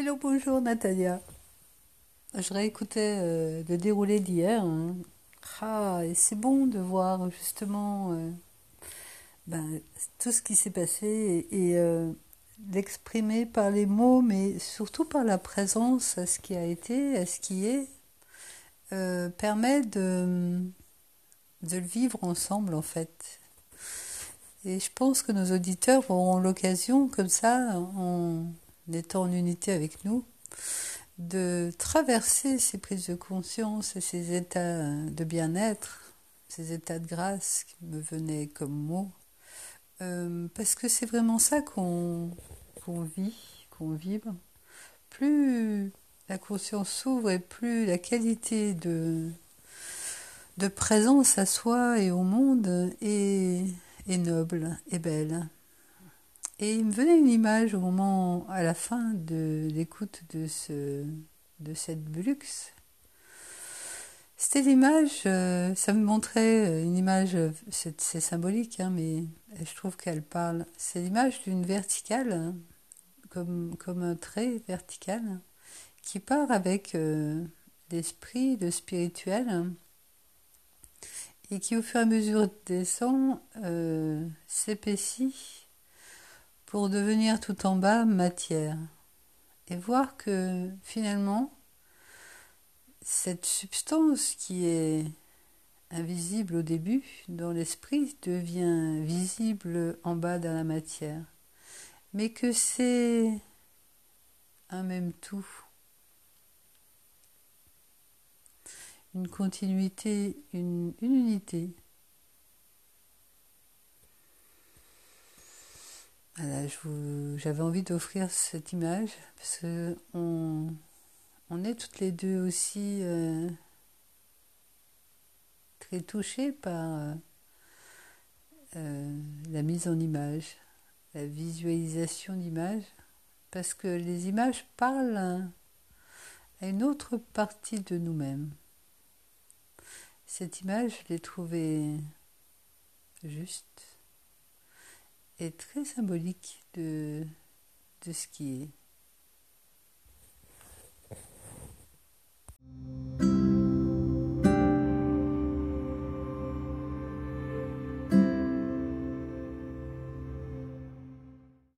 Hello, bonjour Natalia. Je réécoutais euh, le déroulé d'hier. hein. Ah, et c'est bon de voir justement euh, ben, tout ce qui s'est passé et, et, euh, d'exprimer par les mots, mais surtout par la présence à ce qui a été, à ce qui est, euh, permet de, de le vivre ensemble en fait. Et je pense que nos auditeurs auront l'occasion, comme ça, en étant en unité avec nous, de traverser ces prises de conscience et ces états de bien-être, ces états de grâce qui me venaient comme mots, euh, parce que c'est vraiment ça qu'on qu'on vit, qu'on vibre. Plus la conscience s'ouvre et plus la qualité de, de présence à soi et au monde est, est noble et belle. Et il me venait une image au moment, à la fin de l'écoute de, ce, de cette Bulux. C'était l'image, euh, ça me montrait une image, c'est symbolique, hein, mais je trouve qu'elle parle. C'est l'image d'une verticale, hein, comme, comme un trait vertical, qui part avec euh, l'esprit, le spirituel, et qui au fur et à mesure descend, euh, s'épaissit pour devenir tout en bas matière. Et voir que finalement, cette substance qui est invisible au début dans l'esprit devient visible en bas dans la matière. Mais que c'est un même tout. Une continuité, une, une unité. Voilà, j'avais envie d'offrir cette image parce que on, on est toutes les deux aussi euh, très touchées par euh, euh, la mise en image, la visualisation d'images, parce que les images parlent à une autre partie de nous-mêmes. Cette image, je l'ai trouvée juste et très symbolique de, de ce qui est.